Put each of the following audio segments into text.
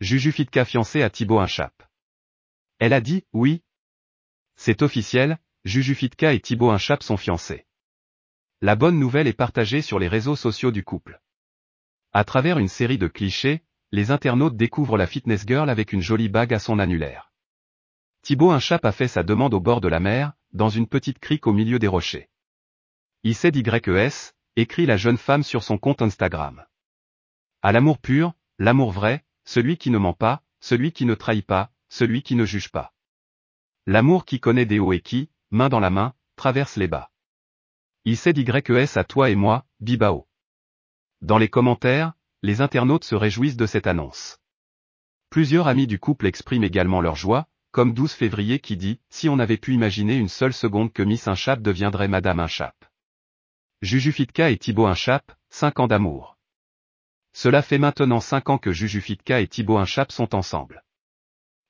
Juju Fitka fiancée à Thibaut Inchap. Elle a dit, oui. C'est officiel, Juju Fitka et Thibaut Inchap sont fiancés. La bonne nouvelle est partagée sur les réseaux sociaux du couple. À travers une série de clichés, les internautes découvrent la fitness girl avec une jolie bague à son annulaire. Thibaut Inchap a fait sa demande au bord de la mer, dans une petite crique au milieu des rochers. ICDYES, écrit la jeune femme sur son compte Instagram. À l'amour pur, l'amour vrai, celui qui ne ment pas, celui qui ne trahit pas, celui qui ne juge pas. L'amour qui connaît des hauts et qui, main dans la main, traverse les bas. ICDYES à toi et moi, Bibao. Dans les commentaires, les internautes se réjouissent de cette annonce. Plusieurs amis du couple expriment également leur joie, comme 12 février qui dit « Si on avait pu imaginer une seule seconde que Miss Inchap deviendrait Madame Inchap ». Juju Fitka et Thibaut Inchap, 5 ans d'amour. Cela fait maintenant 5 ans que Juju Fitka et Thibaut Inchap sont ensemble.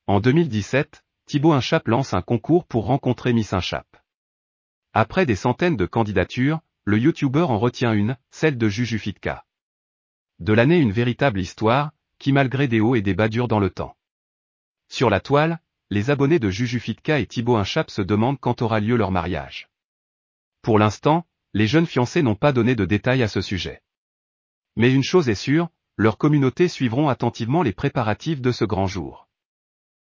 En 2017, Thibaut Inchap lance un concours pour rencontrer Miss Inchap. Après des centaines de candidatures, le youtubeur en retient une, celle de Juju Fitka. De l'année une véritable histoire, qui malgré des hauts et des bas dure dans le temps. Sur la toile, les abonnés de Juju Fitka et Thibaut Inchap se demandent quand aura lieu leur mariage. Pour l'instant, les jeunes fiancés n'ont pas donné de détails à ce sujet. Mais une chose est sûre, leurs communautés suivront attentivement les préparatifs de ce grand jour.